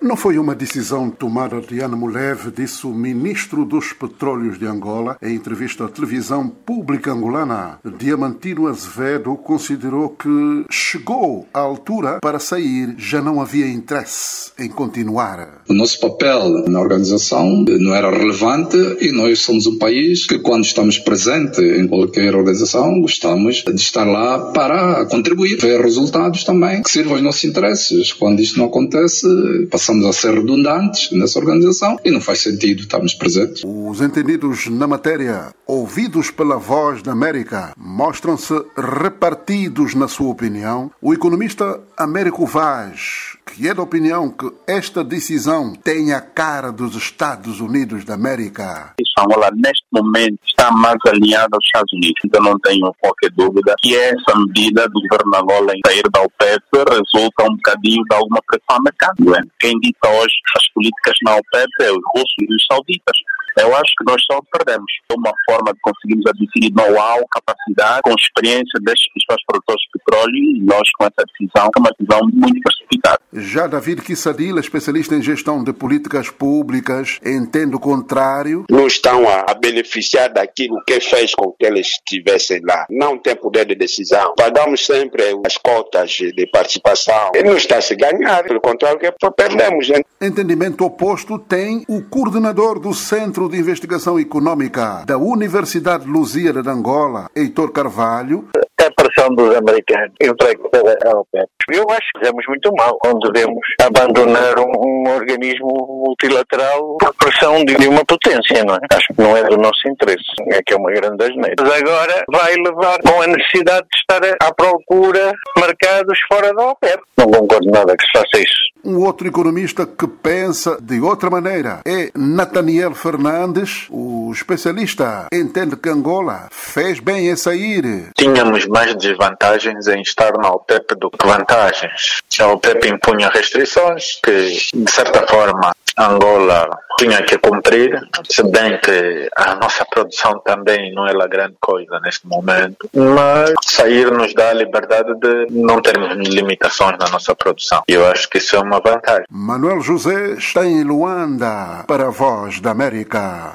Não foi uma decisão tomada de ânimo leve, disse o ministro dos Petróleos de Angola em entrevista à televisão pública angolana. Diamantino Azevedo considerou que chegou à altura para sair, já não havia interesse em continuar. O nosso papel na organização não era relevante e nós somos um país que, quando estamos presentes em qualquer organização, gostamos de estar lá para contribuir, ver resultados também que sirvam aos nossos interesses. Quando isto não acontece, passamos passamos a ser redundantes nessa organização e não faz sentido estarmos presentes. Os entendidos na matéria, ouvidos pela voz da América, mostram-se repartidos na sua opinião. O economista Américo Vaz que é da opinião que esta decisão tem a cara dos Estados Unidos da América. Angola, neste momento, está mais alinhada aos Estados Unidos. Então, não tenho qualquer dúvida que essa medida do governo Angola em sair da OPEP resulta um bocadinho de alguma pressão mercado. É? Quem dita hoje as políticas na OPEP é os russos e os sauditas. Eu acho que nós só perdemos. É uma forma de conseguirmos adquirir know-how, capacidade, com experiência destes principais produtores de petróleo e nós com essa decisão, que é uma decisão muito Já David Kissadila, especialista em gestão de políticas públicas, entende o contrário. Não estão a, beneficiar daquilo que fez com que eles estivessem lá. Não tem poder de decisão. Pagamos sempre as cotas de participação. E não está a se ganhar. Pelo contrário, que perdemos. Entendimento oposto tem o coordenador do Centro de Investigação Econômica da Universidade Lusíada de Angola, Heitor Carvalho. Pressão dos americanos entregue pela OPEP. Eu acho que fizemos muito mal quando devemos abandonar um, um, organismo multilateral por pressão de uma potência, não é? Acho que não é do nosso interesse. É que é uma grande asneira. Mas agora vai levar com a necessidade de estar à procura mercados fora da OPEP. Não concordo nada que se faça isso. Um outro economista que pensa de outra maneira é Nathaniel Fernandes. O especialista entende que Angola fez bem em sair. Tínhamos mais desvantagens em estar na OPEP do que vantagens. A OPEP impunha restrições que, de certa forma, Angola tinha que cumprir, se bem que a nossa produção também não é lá grande coisa neste momento, mas sair nos dá a liberdade de não termos limitações na nossa produção. E eu acho que isso é uma vantagem. Manuel José está em Luanda para a Voz da América.